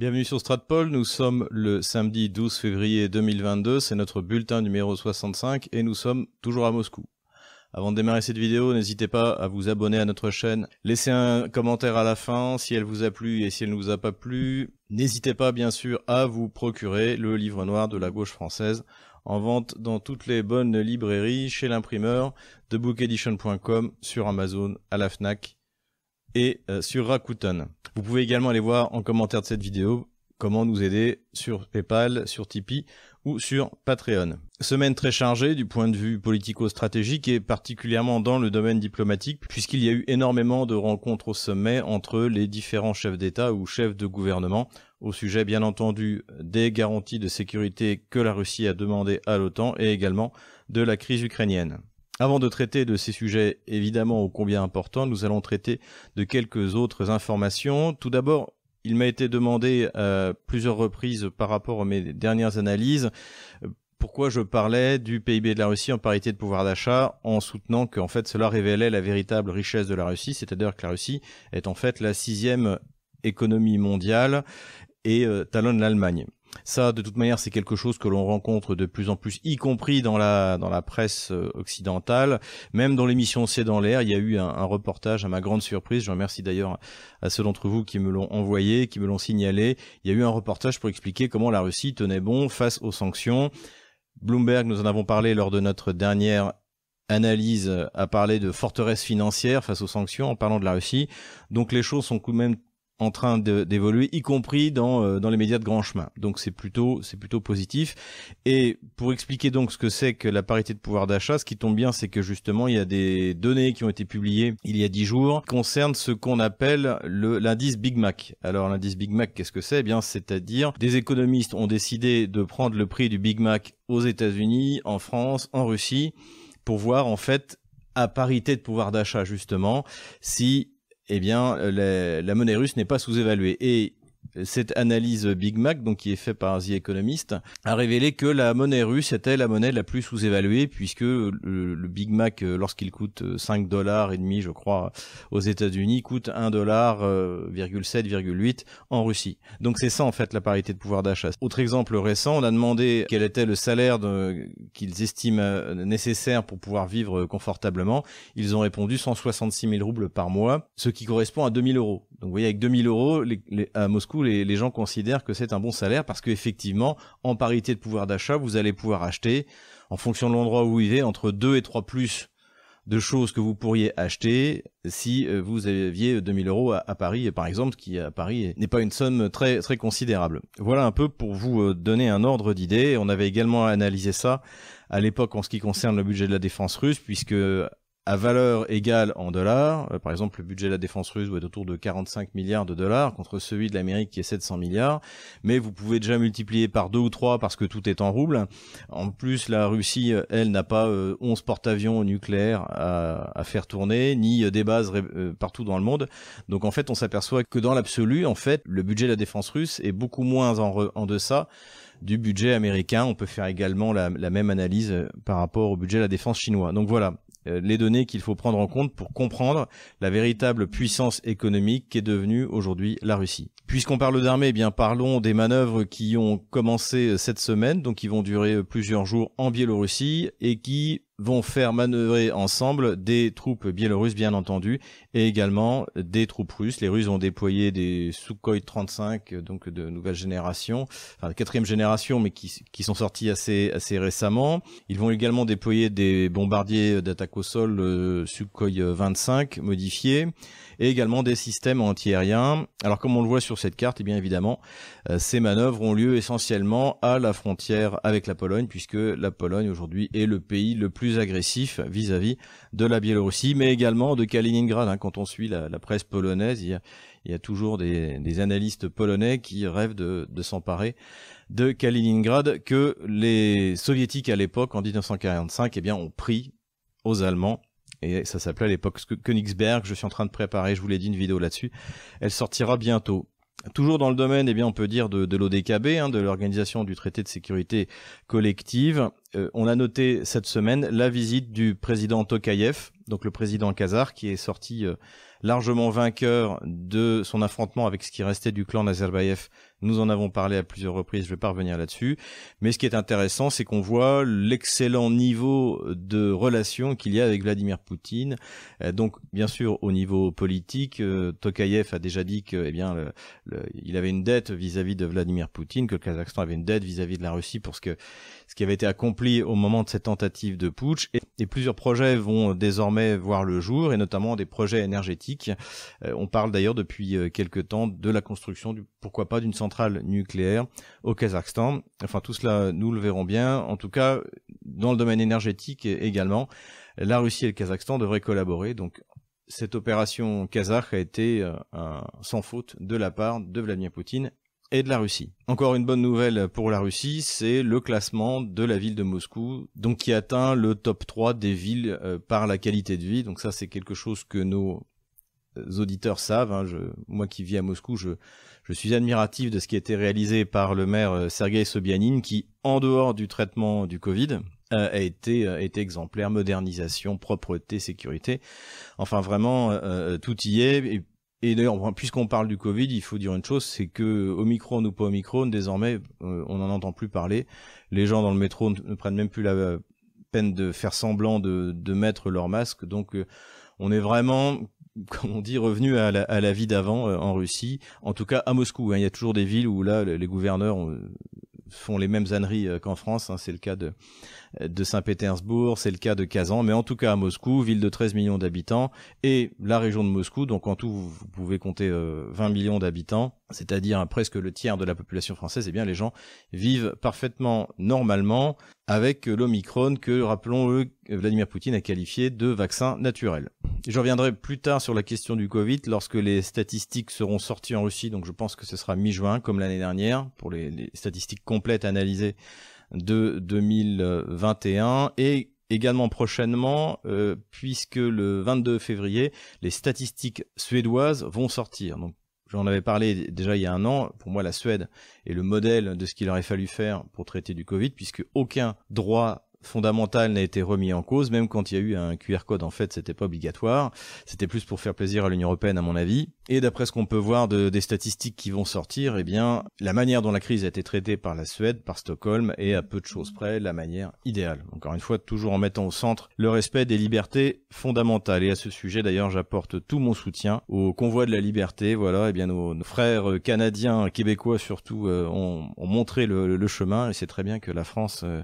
Bienvenue sur Stratpol, nous sommes le samedi 12 février 2022, c'est notre bulletin numéro 65 et nous sommes toujours à Moscou. Avant de démarrer cette vidéo, n'hésitez pas à vous abonner à notre chaîne, laissez un commentaire à la fin si elle vous a plu et si elle ne vous a pas plu. N'hésitez pas bien sûr à vous procurer le livre noir de la gauche française en vente dans toutes les bonnes librairies, chez l'imprimeur, de bookedition.com, sur Amazon, à la FNAC et euh, sur Rakuten. Vous pouvez également aller voir en commentaire de cette vidéo comment nous aider sur PayPal, sur Tipeee ou sur Patreon. Semaine très chargée du point de vue politico-stratégique et particulièrement dans le domaine diplomatique puisqu'il y a eu énormément de rencontres au sommet entre les différents chefs d'État ou chefs de gouvernement au sujet bien entendu des garanties de sécurité que la Russie a demandé à l'OTAN et également de la crise ukrainienne. Avant de traiter de ces sujets évidemment ô combien importants, nous allons traiter de quelques autres informations. Tout d'abord, il m'a été demandé à plusieurs reprises par rapport à mes dernières analyses pourquoi je parlais du PIB de la Russie en parité de pouvoir d'achat en soutenant qu'en fait cela révélait la véritable richesse de la Russie, c'est-à-dire que la Russie est en fait la sixième économie mondiale et euh, talonne l'Allemagne. Ça, de toute manière, c'est quelque chose que l'on rencontre de plus en plus, y compris dans la dans la presse euh, occidentale, même dans l'émission C'est dans l'air. Il y a eu un, reportage, à ma grande surprise. Je remercie d'ailleurs à ceux d'entre vous qui me l'ont envoyé, qui me l'ont signalé. Il y a eu un reportage pour expliquer comment la Russie tenait bon face aux sanctions. Bloomberg, nous en avons parlé lors de notre dernière analyse, a parlé de forteresse financière face aux sanctions en parlant de la Russie. Donc les choses sont de même en train d'évoluer, y compris dans, euh, dans les médias de grand chemin. Donc c'est plutôt c'est plutôt positif. Et pour expliquer donc ce que c'est que la parité de pouvoir d'achat, ce qui tombe bien, c'est que justement il y a des données qui ont été publiées il y a dix jours concernent ce qu'on appelle le l'indice Big Mac. Alors l'indice Big Mac, qu'est-ce que c'est? Eh Bien, c'est-à-dire des économistes ont décidé de prendre le prix du Big Mac aux États-Unis, en France, en Russie, pour voir en fait à parité de pouvoir d'achat justement si eh bien, la monnaie russe n'est pas sous-évaluée. Et cette analyse Big Mac, donc qui est faite par The Economist, a révélé que la monnaie russe était la monnaie la plus sous-évaluée puisque le, Big Mac, euh, lorsqu'il coûte 5 dollars et demi, je crois, aux États-Unis, coûte 1 dollar, 7,8 en Russie. Donc c'est ça en fait la parité de pouvoir d'achat. Autre exemple récent, on a demandé quel était le salaire qu'ils estiment euh, nécessaire pour pouvoir vivre confortablement. Ils ont répondu 166 000 roubles par mois, ce qui correspond à 2000 euros. Donc vous voyez, avec 2000 euros, à Moscou, les, gens considèrent que c'est un bon salaire parce qu'effectivement, en parité de pouvoir d'achat, vous allez pouvoir acheter, en fonction de l'endroit où vous vivez, entre 2 et 3 plus de choses que vous pourriez acheter si euh, vous aviez 2000 euros à, Paris, par exemple, qui à Paris n'est pas une somme très très considérable. Voilà un peu pour vous euh, donner un ordre d'idée. On avait également analysé ça à l'époque en ce qui concerne le budget de la défense russe, puisque à valeur égale en dollars. Euh, par exemple, le budget de la défense russe doit être autour de 45 milliards de dollars contre celui de l'Amérique qui est 700 milliards. Mais vous pouvez déjà multiplier par deux ou trois parce que tout est en rouble. En plus, la Russie, euh, elle, n'a pas 11 euh, porte-avions nucléaires à, faire tourner, ni des bases partout dans le monde. Donc en fait, on s'aperçoit que dans l'absolu, en fait, le budget de la défense russe est beaucoup moins en, en deçà du budget américain. On peut faire également la, la, même analyse par rapport au budget de la défense chinois. Donc voilà, euh, les données qu'il faut prendre en compte pour comprendre la véritable puissance économique qu'est devenue aujourd'hui la Russie. Puisqu'on parle d'armée, eh bien parlons des manœuvres qui ont commencé cette semaine, donc qui vont durer plusieurs jours en Biélorussie et qui vont faire manœuvrer ensemble des troupes biélorusses bien entendu et également des troupes russes. Les Russes ont déployé des Sukhoi 35 donc de nouvelle génération, enfin de quatrième génération mais qui, qui sont sortis assez assez récemment. Ils vont également déployer des bombardiers d'attaque au sol euh, Sukhoi 25 modifiés et également des systèmes antiaériens. Alors comme on le voit sur cette carte, et eh bien évidemment, euh, ces manœuvres ont lieu essentiellement à la frontière avec la Pologne, puisque la Pologne aujourd'hui est le pays le plus agressif vis-à-vis de la Biélorussie, mais également de Kaliningrad. Hein. Quand on suit la, presse polonaise, il y a, toujours des, analystes polonais qui rêvent de, de s'emparer de Kaliningrad que les soviétiques à l'époque, en 1945, eh bien, ont pris aux Allemands et ça s'appelait à l'époque Königsberg. Je suis en train de préparer, je vous l'ai dit, une vidéo là-dessus. Elle sortira bientôt. Toujours dans le domaine, eh bien, on peut dire de, de l'ODKB, hein, de l'Organisation du traité de sécurité collective. Euh, on a noté cette semaine la visite du président Tokayev, donc le président kazakh, qui est sorti euh, largement vainqueur de son affrontement avec ce qui restait du clan Nazarbayev nous en avons parlé à plusieurs reprises, je vais pas revenir là-dessus. Mais ce qui est intéressant, c'est qu'on voit l'excellent niveau de relation qu'il y a avec Vladimir Poutine. Euh, donc, bien sûr, au niveau politique, Tokayev a déjà dit que, eh bien, il avait une dette vis-à-vis de Vladimir Poutine, que le Kazakhstan avait une dette vis-à-vis de la Russie pour ce que ce qui avait été accompli au moment de cette tentative de putsch. Et, plusieurs projets vont désormais voir le jour, et notamment des projets énergétiques. Euh, on parle d'ailleurs depuis quelque temps de la construction, du, pourquoi pas, d'une centrale nucléaire au Kazakhstan. Enfin, tout cela, nous le verrons bien. En tout cas, dans le domaine énergétique également, la Russie et le Kazakhstan devraient collaborer. Donc, cette opération kazakh a été euh, sans faute de la part de Vladimir Poutine et de la Russie. Encore une bonne nouvelle pour la Russie, c'est le classement de la ville de Moscou, donc qui atteint le top 3 des villes euh, par la qualité de vie. Donc ça, c'est quelque chose que nos auditeurs savent. Hein. Moi qui vis à Moscou, je, suis admiratif de ce qui a été réalisé par le maire euh, Sergei Sobyanin, qui, en dehors du traitement du Covid, euh, a été, euh, exemplaire, modernisation, propreté, sécurité. Enfin, vraiment, tout y est. d'ailleurs, puisqu'on parle du Covid, il faut dire une chose, c'est que Omicron ou pas Omicron, désormais, on n'en entend plus parler. Les gens dans le métro ne, prennent même plus la peine de faire semblant de, de mettre leur masque. Donc, on est vraiment comme on dit, revenu à la, à la vie d'avant euh, en Russie. En tout cas, à Moscou. Hein. Il y a toujours des villes où là, les gouverneurs font les mêmes âneries euh, qu'en France. Hein. C'est le cas de, de Saint-Pétersbourg, c'est le cas de Kazan, mais en tout cas à Moscou, ville de 13 millions d'habitants, et la région de Moscou, donc en tout vous pouvez compter 20 euh, millions d'habitants, c'est-à-dire presque le tiers de la population française, eh bien les gens vivent parfaitement normalement avec l'Omicron que, rappelons-le, Vladimir Poutine a qualifié de vaccin naturel. Je reviendrai plus tard sur la question du Covid lorsque les statistiques seront sorties en Russie, donc je pense que ce sera mi-juin comme l'année dernière pour les, statistiques complètes analysées de 2021 et également prochainement, euh, puisque le 22 février, les statistiques suédoises vont sortir. J'en avais parlé déjà il y a un an. Pour moi, la Suède est le modèle de ce qu'il aurait fallu faire pour traiter du Covid, puisque aucun droit fondamental n'a été remis en cause, même quand il y a eu un QR code, en fait, c'était pas obligatoire. C'était plus pour faire plaisir à l'Union européenne, à mon avis. Et d'après ce qu'on peut voir de, des statistiques qui vont sortir, eh bien, la manière dont la crise a été traitée par la Suède, par Stockholm, est à peu de choses près la manière idéale. Encore une fois, toujours en mettant au centre le respect des libertés fondamentales. Et à ce sujet, d'ailleurs, j'apporte tout mon soutien au convoi de la liberté. Voilà, eh bien, nos, frères canadiens, québécois surtout, euh, ont, ont, montré le, le, chemin. Et c'est très bien que la France euh,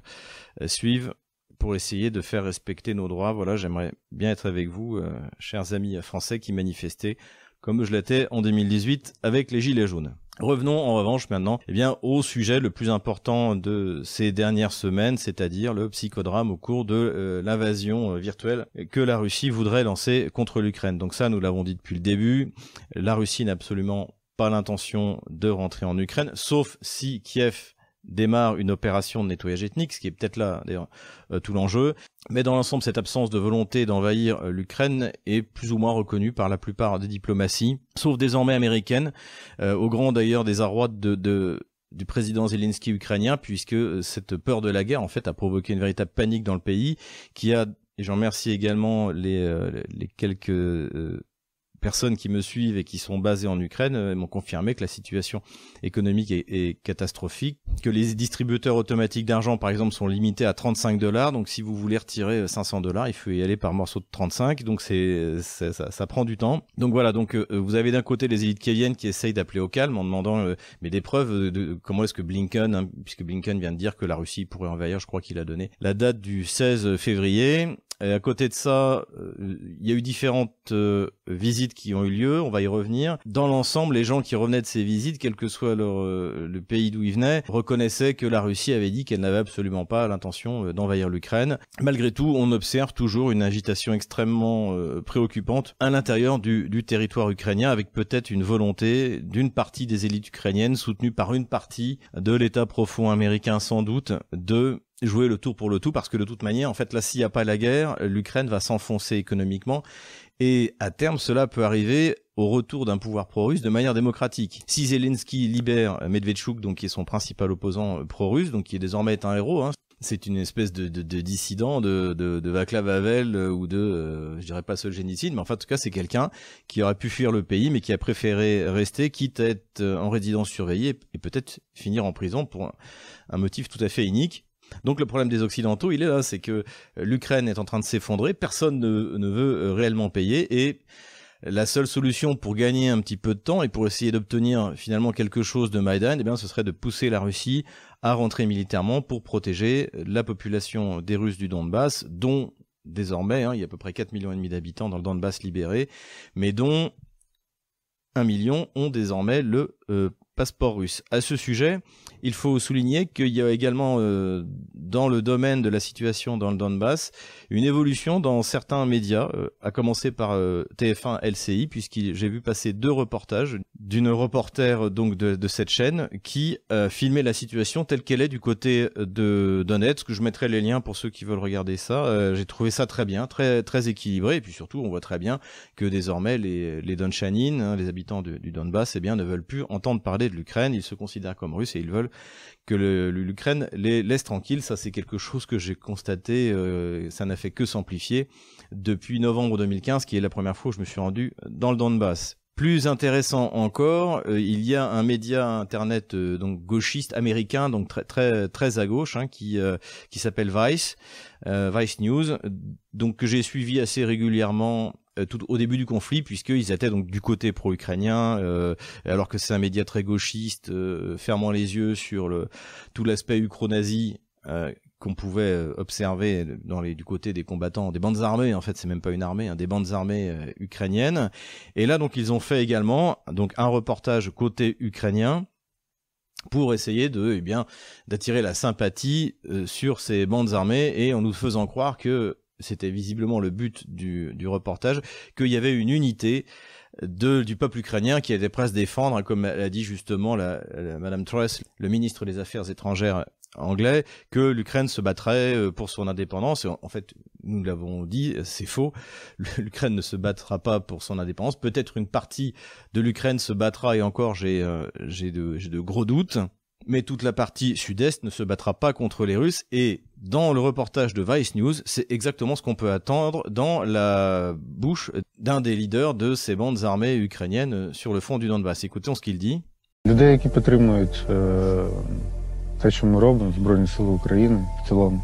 suive pour essayer de faire respecter nos droits. Voilà, j'aimerais bien être avec vous, euh, chers amis français qui manifestaient comme je l'étais en 2018 avec les Gilets jaunes. Revenons en revanche maintenant eh bien, au sujet le plus important de ces dernières semaines, c'est-à-dire le psychodrame au cours de euh, l'invasion euh, virtuelle que la Russie voudrait lancer contre l'Ukraine. Donc ça, nous l'avons dit depuis le début, la Russie n'a absolument pas l'intention de rentrer en Ukraine, sauf si Kiev démarre une opération de nettoyage ethnique, ce qui est peut-être là d'ailleurs euh, tout l'enjeu. Mais dans l'ensemble, cette absence de volonté d'envahir euh, l'Ukraine est plus ou moins reconnue par la plupart des diplomaties, sauf désormais américaines, euh, au grand d'ailleurs des arrois de, de du président Zelensky ukrainien, puisque cette peur de la guerre en fait a provoqué une véritable panique dans le pays, qui a et j'en remercie également les, les quelques personnes qui me suivent et qui sont basées en Ukraine euh, m'ont confirmé que la situation économique est, catastrophique, que les distributeurs automatiques d'argent, par exemple, sont limités à 35 dollars. Donc, si vous voulez retirer 500 euh, dollars, il faut y aller par morceau de 35. Donc, c'est ça, ça, prend du temps. Donc voilà. Donc, euh, vous avez d'un côté les élites kieviennes qui essayent d'appeler au calme en demandant mais des preuves de, comment est-ce que Blinken, hein, puisque Blinken vient de dire que la Russie pourrait envahir, je crois qu'il a donné la date du 16 février. Et à côté de ça, il y a eu différentes visites qui ont eu lieu, on va y revenir. Dans l'ensemble, les gens qui revenaient de ces visites, quel que soit euh, le pays d'où ils venaient, reconnaissaient que la Russie avait dit qu'elle n'avait absolument pas l'intention euh, d'envahir l'Ukraine. Malgré tout, on observe toujours une agitation extrêmement euh, préoccupante à l'intérieur du, du territoire ukrainien, avec peut-être une volonté d'une partie des élites ukrainiennes, soutenue par une partie de l'État profond américain sans doute, de jouer le tour pour le tout parce que de toute manière, en fait, là, s'il n'y a pas la guerre, l'Ukraine va s'enfoncer économiquement et à terme, cela peut arriver au retour d'un pouvoir pro-russe de manière démocratique. Si Zelensky libère Medvedchuk, donc qui est son principal opposant pro-russe, donc qui est désormais un héros, hein, c'est une espèce de, de, de dissident de, de, de Vaclav Havel euh, ou de, euh, je dirais pas Solzhenitsyn, mais enfin en tout cas c'est quelqu'un qui aurait pu fuir le pays, mais qui a préféré rester, quitte à être euh, en résidence surveillée et peut-être finir en prison pour un, motif tout à fait unique. Donc le problème des Occidentaux, il est là, c'est que l'Ukraine est en train de s'effondrer, personne ne, veut réellement payer et la seule solution pour gagner un petit peu de temps et pour essayer d'obtenir finalement quelque chose de Maïdan, eh bien, ce serait de pousser la Russie à rentrer militairement pour protéger la population des Russes du Donbass, dont désormais, hein, il y a à peu près 4 millions et demi d'habitants dans le Donbass libéré, mais dont 1 million ont désormais le euh, passeport russe. À ce sujet, il faut souligner qu'il y a également euh, dans le domaine de la situation dans le Donbass une évolution dans certains médias, euh, à commencer par euh, TF1 LCI, puisque j'ai vu passer deux reportages d'une reporter donc de, de, cette chaîne qui filmait la situation telle qu'elle est du côté de Donetsk. Je mettrai les liens pour ceux qui veulent regarder ça. j'ai trouvé ça très bien, très très équilibré, et puis surtout on voit très bien que désormais les les hein, les habitants du Donbass, eh bien ne veulent plus entendre parler de l'Ukraine. Ils se considèrent comme Russes et ils veulent que l'Ukraine les laisse tranquilles. Ça, c'est quelque chose que j'ai constaté. Euh, ça n'a fait que s'amplifier depuis novembre 2015, qui est la première fois où je me suis rendu dans le Donbass. Plus intéressant encore, euh, il y a un média internet euh, donc gauchiste américain, donc très très très à gauche, hein, qui qui s'appelle Vice, Vice News, donc que j'ai suivi assez régulièrement euh, tout au début du conflit, puisqu'ils étaient donc du côté pro-ukrainien, euh, alors que c'est un média très gauchiste, euh, fermant les yeux sur le tout l'aspect ukro-nazi qu'on pouvait observer dans les, du côté des combattants, des bandes armées, en fait c'est même pas une armée, hein, des bandes armées ukrainiennes. Et là donc ils ont fait également donc un reportage côté ukrainien pour essayer de eh bien d'attirer la sympathie sur ces bandes armées et en nous faisant croire que c'était visiblement le but du, du reportage, qu'il y avait une unité de, du peuple ukrainien qui était prêt à se défendre, comme a dit justement la, Madame Truss, le ministre des Affaires étrangères anglais, que l'Ukraine se battrait euh, pour son indépendance. en fait, nous l'avons dit, c'est faux. L'Ukraine ne se battra pas pour son indépendance. Peut-être une partie de l'Ukraine se battra, et encore, j'ai euh, j'ai de, gros doutes mais toute la partie sud-est ne se battra pas contre les Russes. Et dans le reportage de Vice News, c'est exactement ce qu'on peut attendre dans la bouche d'un des leaders de ces bandes armées ukrainiennes sur le fond du Donbass. Écoutons ce qu'il dit. Те, що ми робимо, Збройні Сили України в цілому,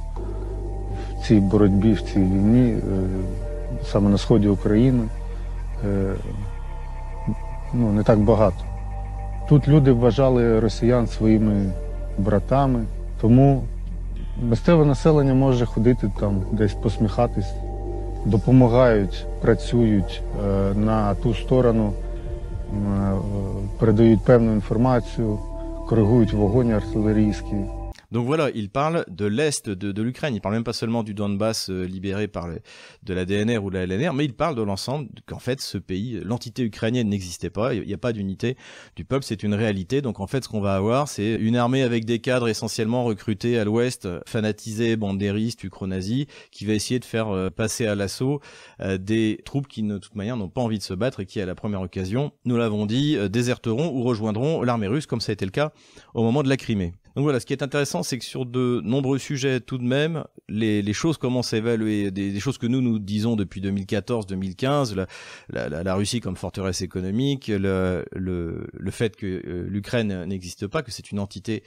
в цій боротьбі, в цій війні, саме на сході України, ну, не так багато. Тут люди вважали росіян своїми братами, тому місцеве населення може ходити там, десь посміхатись, допомагають, працюють на ту сторону, передають певну інформацію, коригують вогонь артилерійський. Donc voilà, il parle de l'est de, de l'Ukraine. Il parle même pas seulement du Donbass euh, libéré par de la DNR ou la LNR, mais il parle de l'ensemble qu'en fait ce pays, l'entité ukrainienne n'existait pas. Il n'y a pas d'unité du peuple, c'est une réalité. Donc en fait, ce qu'on va avoir, c'est une armée avec des cadres essentiellement recrutés à l'ouest, fanatisés, bandéristes, ukronazis, qui va essayer de faire euh, passer à l'assaut euh, des troupes qui, de toute manière, n'ont pas envie de se battre et qui, à la première occasion, nous l'avons dit, déserteront ou rejoindront l'armée russe, comme ça a été le cas au moment de la Crimée. Donc voilà, ce qui est intéressant, c'est que sur de nombreux sujets, tout de même, les, les choses commencent à évaluer des, des, choses que nous nous disons depuis 2014-2015, la, la, la, Russie comme forteresse économique, le, le, le fait que euh, l'Ukraine n'existe pas, que c'est une entité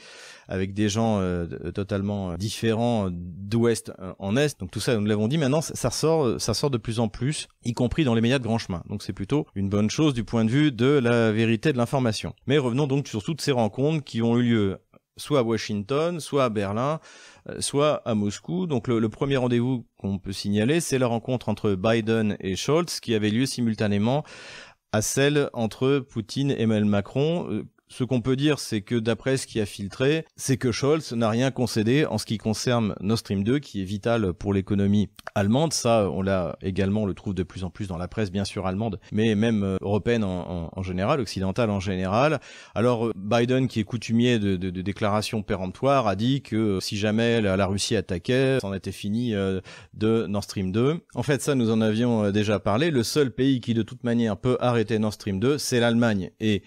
avec des gens euh, totalement différents d'ouest en est. Donc tout ça, nous l'avons dit. Maintenant, ça sort, ça sort de plus en plus, y compris dans les médias de grand chemin. Donc c'est plutôt une bonne chose du point de vue de la vérité de l'information. Mais revenons donc sur toutes ces rencontres qui ont eu lieu soit à Washington, soit à Berlin, euh, soit à Moscou. Donc le, premier rendez-vous qu'on peut signaler, c'est la rencontre entre Biden et Scholz qui avait lieu simultanément à celle entre Poutine et Emmanuel Macron. Euh, ce qu'on peut dire, c'est que d'après ce qui a filtré, c'est que Scholz n'a rien concédé en ce qui concerne Nord Stream 2, qui est vital pour l'économie allemande. Ça, on l'a également, on le trouve de plus en plus dans la presse, bien sûr allemande, mais même euh, européenne en, général, occidentale en général. Alors Biden, qui est coutumier de, déclarations péremptoires, a dit que si jamais la, Russie attaquait, c'en était fini euh, de Nord Stream 2. En fait, ça, nous en avions euh, déjà parlé. Le seul pays qui, de toute manière, peut arrêter Nord Stream 2, c'est l'Allemagne. Et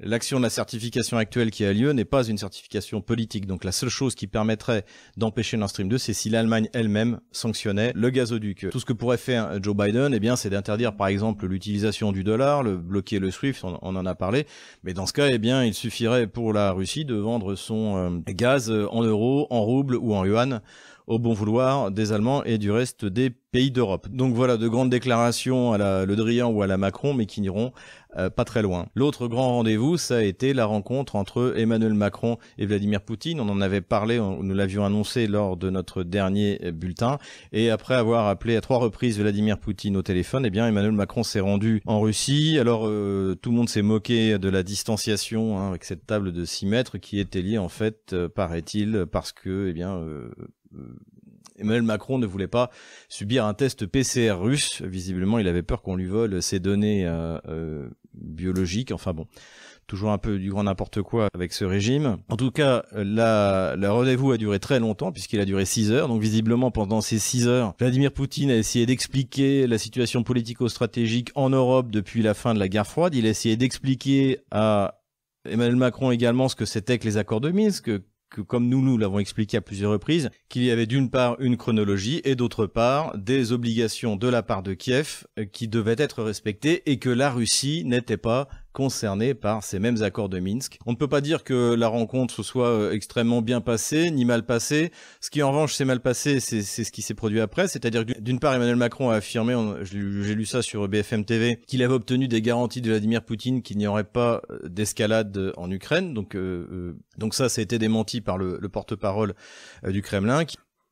L'action de la certification actuelle qui a lieu n'est pas une certification politique. Donc la seule chose qui permettrait d'empêcher Nord Stream 2, c'est si l'Allemagne elle-même sanctionnait le gazoduc. Tout ce que pourrait faire Joe Biden, eh bien, c'est d'interdire par exemple l'utilisation du dollar, le bloquer le SWIFT, on, en a parlé. Mais dans ce cas, eh bien, il suffirait pour la Russie de vendre son euh, gaz en euros, en roubles ou en yuan au bon vouloir des Allemands et du reste des pays d'Europe. Donc voilà, de grandes déclarations à la Le Drian ou à la Macron, mais qui n'iront euh, pas très loin. L'autre grand rendez-vous, ça a été la rencontre entre Emmanuel Macron et Vladimir Poutine. On en avait parlé, nous l'avions annoncé lors de notre dernier euh, bulletin. Et après avoir appelé à trois reprises Vladimir Poutine au téléphone, eh bien Emmanuel Macron s'est rendu en Russie. Alors euh, tout le monde s'est moqué de la distanciation hein, avec cette table de 6 mètres qui était liée en fait, paraît-il, parce que eh bien euh, Emmanuel Macron ne voulait pas subir un test PCR russe. Visiblement, il avait peur qu'on lui vole ses données euh, euh, biologiques. Enfin bon, toujours un peu du grand n'importe quoi avec ce régime. En tout cas, la, la rendez-vous a duré très longtemps puisqu'il a duré 6 heures. Donc visiblement, pendant ces 6 heures, Vladimir Poutine a essayé d'expliquer la situation politico-stratégique en Europe depuis la fin de la guerre froide. Il a essayé d'expliquer à Emmanuel Macron également ce que c'était que les accords de Minsk, que comme nous nous l'avons expliqué à plusieurs reprises, qu'il y avait d'une part une chronologie et d'autre part des obligations de la part de Kiev euh, qui devaient être respectées et que la Russie n'était pas concernés par ces mêmes accords de Minsk. On ne peut pas dire que la rencontre soit euh, extrêmement bien passée, ni mal passée. Ce qui en revanche s'est mal passé, c'est ce qui s'est produit après. C'est-à-dire que d'une part, Emmanuel Macron a affirmé, j'ai lu ça sur BFM TV, qu'il avait obtenu des garanties de Vladimir Poutine qu'il n'y aurait pas euh, d'escalade en Ukraine. Donc, euh, donc ça, ça a été démenti par le, le porte-parole du Kremlin.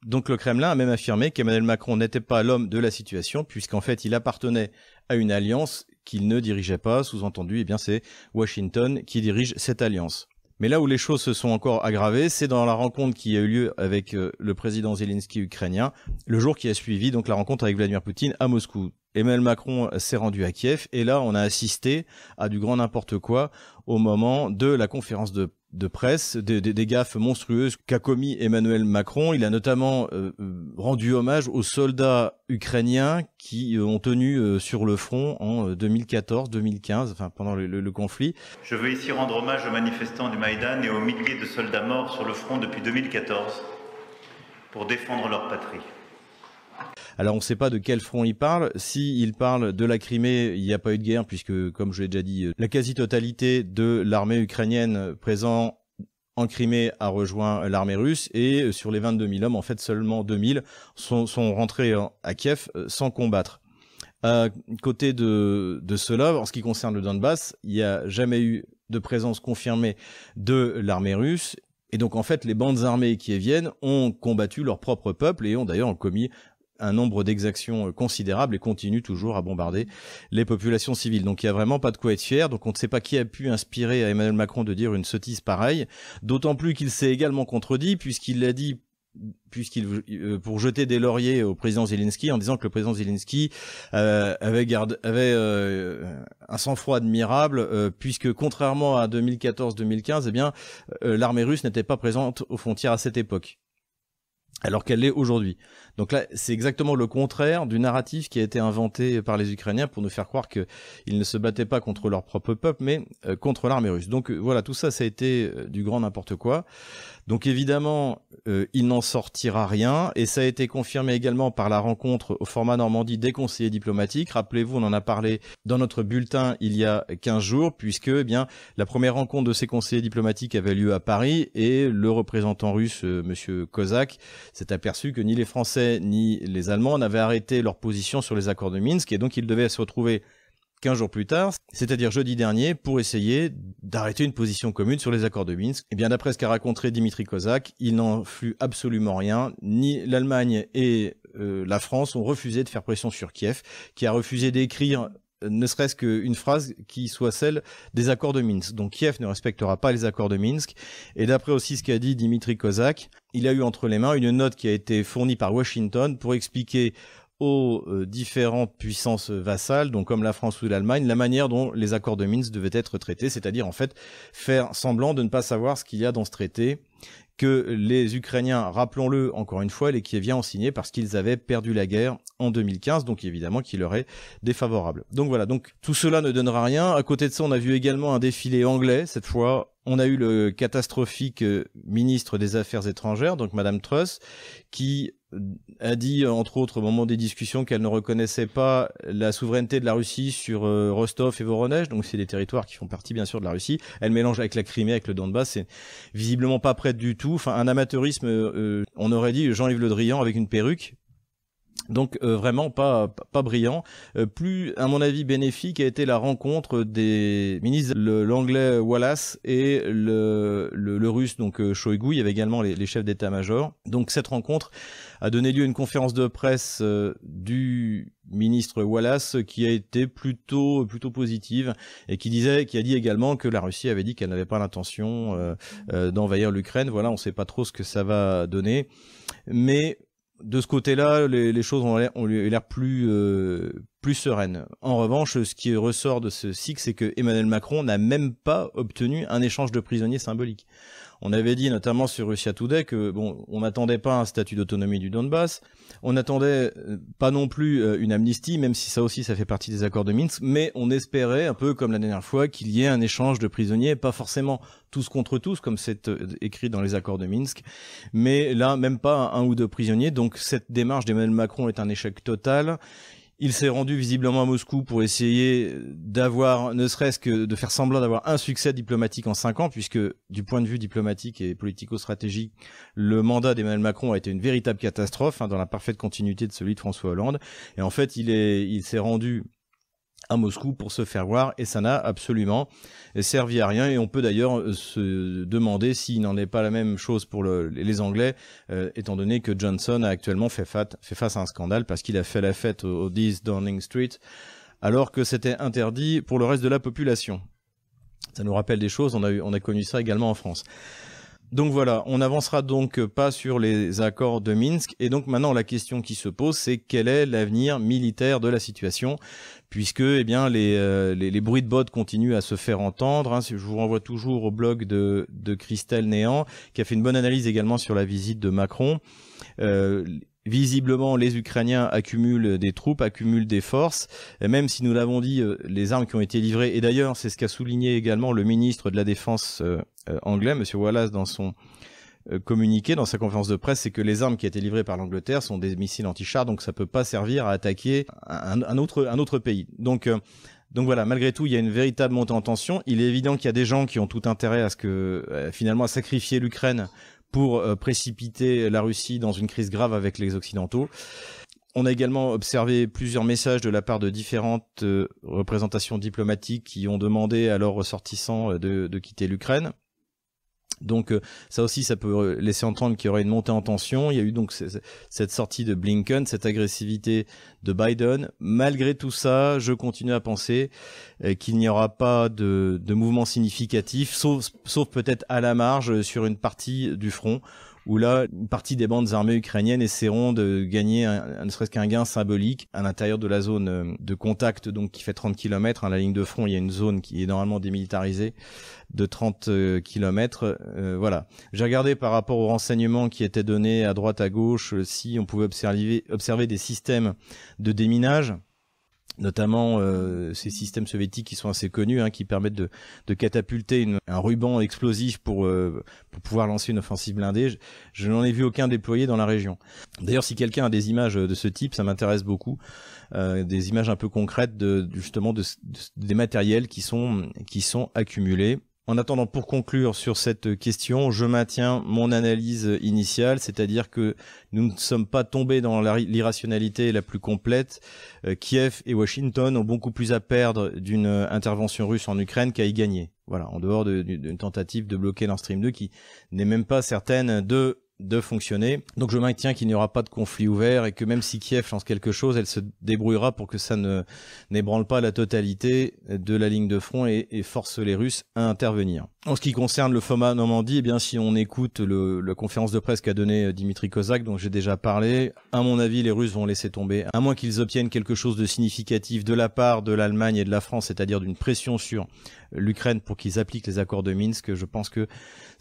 Donc le Kremlin a même affirmé qu'Emmanuel Macron n'était pas l'homme de la situation, puisqu'en fait il appartenait à une alliance qu'il ne dirigeait pas, sous-entendu, eh bien c'est Washington qui dirige cette alliance. Mais là où les choses se sont encore aggravées, c'est dans la rencontre qui a eu lieu avec euh, le président Zelensky ukrainien, le jour qui a suivi donc la rencontre avec Vladimir Poutine à Moscou. Emmanuel Macron s'est rendu à Kiev et là on a assisté à du grand n'importe quoi au moment de la conférence de de presse, des, gaffes monstrueuses qu'a commis Emmanuel Macron. Il a notamment euh, euh, rendu hommage aux soldats ukrainiens qui euh, ont tenu sur le front en 2014-2015, enfin pendant le, le, conflit. Je veux ici rendre hommage aux manifestants du Maïdan et aux milliers de soldats morts sur le front depuis 2014 pour défendre leur patrie. Alors on ne sait pas de quel front il parle. Si il parle de la Crimée, il n'y a pas eu de guerre puisque, comme je l'ai déjà dit, la quasi-totalité de l'armée ukrainienne présente en Crimée a rejoint l'armée russe et sur les 22 000 hommes, en fait seulement 2 000 sont, rentrés à Kiev euh, sans combattre. À côté de, de cela, en ce qui concerne le Donbass, il n'y a jamais eu de présence confirmée de l'armée russe et donc en fait, les bandes armées qui viennent ont combattu leur propre peuple et ont d'ailleurs commis un nombre d'exactions euh, considérable et continue toujours à bombarder les populations civiles. Donc il y a vraiment pas de quoi être fier. Donc on ne sait pas qui a pu inspirer à Emmanuel Macron de dire une sottise pareille. D'autant plus qu'il s'est également contredit puisqu'il l'a dit puisqu'il euh, pour jeter des lauriers au président Zelensky en disant que le président Zelensky euh, avait avait un sang-froid admirable puisque contrairement à 2014-2015 eh bien l'armée russe n'était pas présente aux frontières à cette époque alors qu'elle l'est aujourd'hui. Donc là, c'est exactement le contraire du narratif qui a été inventé par les Ukrainiens pour nous faire croire qu'ils ne se battaient pas contre leur propre peuple, mais euh, contre l'armée russe. Donc euh, voilà, tout ça, ça a été euh, du grand n'importe quoi. Donc évidemment, il n'en sortira rien, et ça a été confirmé également par la rencontre au format Normandie des conseillers diplomatiques. Rappelez-vous, on en a parlé dans notre bulletin il y a 15 jours, puisque eh bien la première rencontre de ces conseillers diplomatiques avait lieu à Paris, et le représentant russe, Monsieur Kozak, s'est aperçu que ni les Français ni les Allemands n'avaient arrêté leur position sur les accords de Minsk et donc ils devaient se retrouver 15 jours plus tard, c'est-à-dire jeudi dernier, pour essayer d'arrêter une position commune sur les accords de Minsk. Et eh bien d'après ce qu'a raconté Dimitri Kozak, il n'en fut absolument rien. Ni l'Allemagne et euh, la France ont refusé de faire pression sur Kiev, qui a refusé d'écrire ne serait-ce qu'une phrase qui soit celle des accords de Minsk. Donc Kiev ne respectera pas les accords de Minsk. Et d'après aussi ce qu'a dit Dimitri Kozak, il a eu entre les mains une note qui a été fournie par Washington pour expliquer aux euh, différentes puissances vassales, donc comme la France ou l'Allemagne, la manière dont les accords de Minsk devaient être traités, c'est-à-dire en fait faire semblant de ne pas savoir ce qu'il y a dans ce traité que les Ukrainiens, rappelons-le encore une fois, les Kieviens ont signé parce qu'ils avaient perdu la guerre en 2015, donc évidemment qu'il leur est défavorable. Donc voilà, donc tout cela ne donnera rien. À côté de ça, on a vu également un défilé anglais, cette fois on a eu le catastrophique euh, ministre des Affaires étrangères, donc Madame Truss, qui a dit, entre autres, au moment des discussions, qu'elle ne reconnaissait pas la souveraineté de la Russie sur euh, Rostov et Voronezh, donc c'est des territoires qui font partie bien sûr de la Russie. Elle mélange avec la Crimée, avec le Donbass, c'est visiblement pas prête du tout. Enfin, un amateurisme, euh, on aurait dit Jean-Yves Le Drian avec une perruque, donc euh, vraiment pas pas brillant. Euh, plus à mon avis bénéfique a été la rencontre des ministres l'anglais Wallace et le, le, russe donc euh, Shoigu. Il y avait également les, chefs d'état-major. Donc cette rencontre a donné lieu à une conférence de presse du ministre Wallace qui a été plutôt plutôt positive et qui disait qui a dit également que la Russie avait dit qu'elle n'avait pas l'intention d'envahir l'Ukraine. Voilà, on ne sait pas trop ce que ça va donner, mais de ce côté-là, les, choses ont l'air plus euh, plus sereines. En revanche, ce qui ressort de ce cycle, c'est que Emmanuel Macron n'a même pas obtenu un échange de prisonniers symbolique. On avait dit notamment sur Russia Today que bon, on n'attendait pas un statut d'autonomie du Donbass, on n'attendait euh, pas non plus euh, une amnistie, même si ça aussi ça fait partie des accords de Minsk, mais on espérait un peu comme la dernière fois qu'il y ait un échange de prisonniers, pas forcément tous contre tous comme c'est euh, écrit dans les accords de Minsk, mais là même pas un ou deux prisonniers. Donc cette démarche d'Emmanuel Macron est un échec total. Il s'est rendu visiblement à Moscou pour essayer d'avoir, ne serait-ce que de faire semblant d'avoir un succès diplomatique en cinq ans, puisque du point de vue diplomatique et politico-stratégique, le mandat d'Emmanuel Macron a été une véritable catastrophe, hein, dans la parfaite continuité de celui de François Hollande. Et en fait, il est, il s'est rendu à Moscou pour se faire voir et ça n'a absolument servi à rien et on peut d'ailleurs euh, se demander s'il n'en est pas la même chose pour les Anglais euh, étant donné que Johnson a actuellement fait, face à un scandale parce qu'il a fait la fête au, 10 Downing Street alors que c'était interdit pour le reste de la population. Ça nous rappelle des choses, on a, on a connu ça également en France. Donc voilà, on n'avancera donc pas sur les accords de Minsk. Et donc maintenant, la question qui se pose, c'est quel est l'avenir militaire de la situation puisque eh bien les, euh, les, les, bruits de bottes continuent à se faire entendre. Hein. Je vous renvoie toujours au blog de, de Christelle Néant, qui a fait une bonne analyse également sur la visite de Macron. Euh, visiblement, les Ukrainiens accumulent des troupes, accumulent des forces, et même si nous l'avons dit, euh, les armes qui ont été livrées, et d'ailleurs c'est ce qu'a souligné également le ministre de la Défense euh, anglais, Monsieur Wallace, dans son euh, communiqué dans sa conférence de presse, c'est que les armes qui été livrées par l'Angleterre sont des missiles anti-chars, donc ça peut pas servir à attaquer un, autre un autre pays. Donc euh, donc voilà, malgré tout, il y a une véritable montée en tension. Il est évident qu'il y a des gens qui ont tout intérêt à ce que euh, finalement à sacrifier l'Ukraine pour précipiter la Russie dans une crise grave avec les Occidentaux. On a également observé plusieurs messages de la part de différentes représentations diplomatiques qui ont demandé à leurs ressortissants de, de quitter l'Ukraine. Donc euh, ça aussi, ça peut euh, laisser entendre qu'il y aurait une montée en tension. Il y a eu donc cette sortie de Blinken, cette agressivité de Biden. Malgré tout ça, je continue à penser euh, qu'il n'y aura pas de, de mouvement significatif, sauf, sauf peut-être à la marge sur une partie du front où là, une partie des bandes armées ukrainiennes essaieront de gagner un, ne serait-ce qu'un gain symbolique à l'intérieur de la zone euh, de contact, donc qui fait 30 km. Hein, la ligne de front, il y a une zone qui est normalement démilitarisée de 30 euh, km. Euh, voilà. J'ai regardé par rapport aux renseignements qui étaient donnés à droite, à gauche, si on pouvait observer, observer des systèmes de déminage notamment euh, ces systèmes soviétiques qui sont assez connus, hein, qui permettent de, catapulter un ruban explosif pour, euh, pour pouvoir lancer une offensive blindée. Je, n'en ai vu aucun déployé dans la région. D'ailleurs, si quelqu'un a des images de ce type, ça m'intéresse beaucoup. Euh, des images un peu concrètes justement de, des matériels qui sont qui sont accumulés en attendant, pour conclure sur cette question, je maintiens mon analyse initiale, c'est-à-dire que nous ne sommes pas tombés dans l'irrationalité la plus complète. Euh, Kiev et Washington ont beaucoup plus à perdre d'une intervention russe en Ukraine qu'à y gagner. Voilà, en dehors d'une tentative de bloquer Nord Stream 2 qui n'est même pas certaine de de fonctionner. Donc je maintiens qu'il n'y aura pas de conflit ouvert et que même si Kiev lance quelque chose, elle se débrouillera pour que ça ne n'ébranle pas la totalité de la ligne de front et, force les Russes à intervenir. En ce qui concerne le FOMA Normandie, eh bien si on écoute la conférence de presse qu'a donné Dimitri Kozak, dont j'ai déjà parlé, à mon avis les Russes vont laisser tomber, à moins qu'ils obtiennent quelque chose de significatif de la part de l'Allemagne et de la France, c'est-à-dire d'une pression sur l'Ukraine pour qu'ils appliquent les accords de Minsk. Je pense que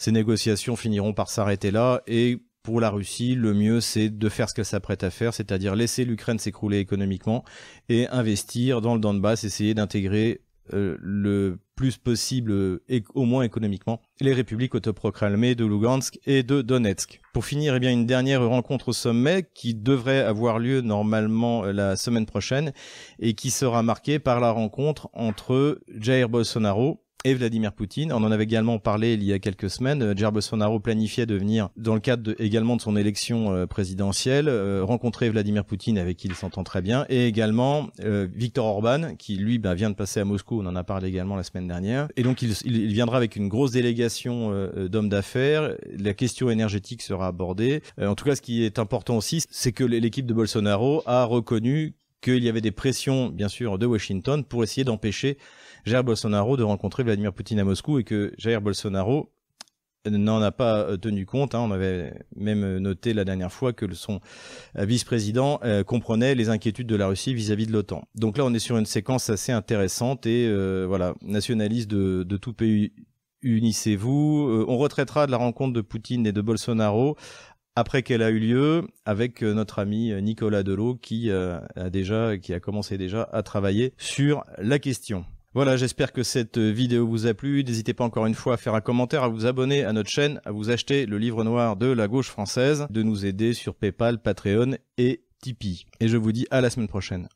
ces négociations finiront par s'arrêter là et pour la Russie, le mieux c'est de faire ce qu'elle s'apprête à faire, c'est-à-dire laisser l'Ukraine s'écrouler économiquement et investir dans le Donbass, essayer d'intégrer euh, le plus possible, au moins économiquement, les républiques autoproclamées de Lugansk et de Donetsk. Pour finir, eh bien, une dernière rencontre au sommet qui devrait avoir lieu normalement euh, la semaine prochaine et qui sera marquée par la rencontre entre Jair Bolsonaro, et Vladimir Poutine. On en avait également parlé il y a quelques semaines. Euh, Jair Bolsonaro planifiait de venir, dans le cadre également de son élection euh, présidentielle, euh, rencontrer Vladimir Poutine avec qui il s'entend très bien, et également Viktor Orban, qui lui bah, vient de passer à Moscou. On en a parlé également la semaine dernière. Et donc il viendra avec une grosse délégation d'hommes d'affaires. La question énergétique sera abordée. en tout cas, ce qui est important aussi, c'est que l'équipe de Bolsonaro a reconnu qu'il y avait des pressions, bien sûr, de Washington pour essayer d'empêcher Jair Bolsonaro de rencontrer Vladimir Poutine à Moscou et que Jair Bolsonaro n'en a pas euh, tenu compte. Hein. On avait même noté la dernière fois que son euh, vice-président euh, comprenait les inquiétudes de la Russie vis-à-vis de l'OTAN. Donc là, on est sur une séquence assez intéressante et voilà, nationaliste de, de tout pays. Unissez-vous. on retraitera de la rencontre de Poutine et de Bolsonaro après qu'elle a eu lieu avec notre ami Nicolas Delot qui a déjà qui a commencé déjà à travailler sur la question. Voilà, j'espère que cette vidéo vous a plu. N'hésitez pas encore une fois à faire un commentaire, à vous abonner à notre chaîne, à vous acheter le livre noir de la gauche française, de nous aider sur PayPal, Patreon et Tipeee. Et je vous dis à la semaine prochaine.